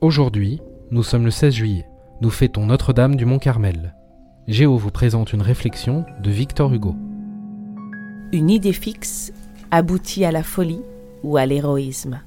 Aujourd'hui, nous sommes le 16 juillet. Nous fêtons Notre-Dame du Mont Carmel. Géo vous présente une réflexion de Victor Hugo. Une idée fixe aboutit à la folie ou à l'héroïsme.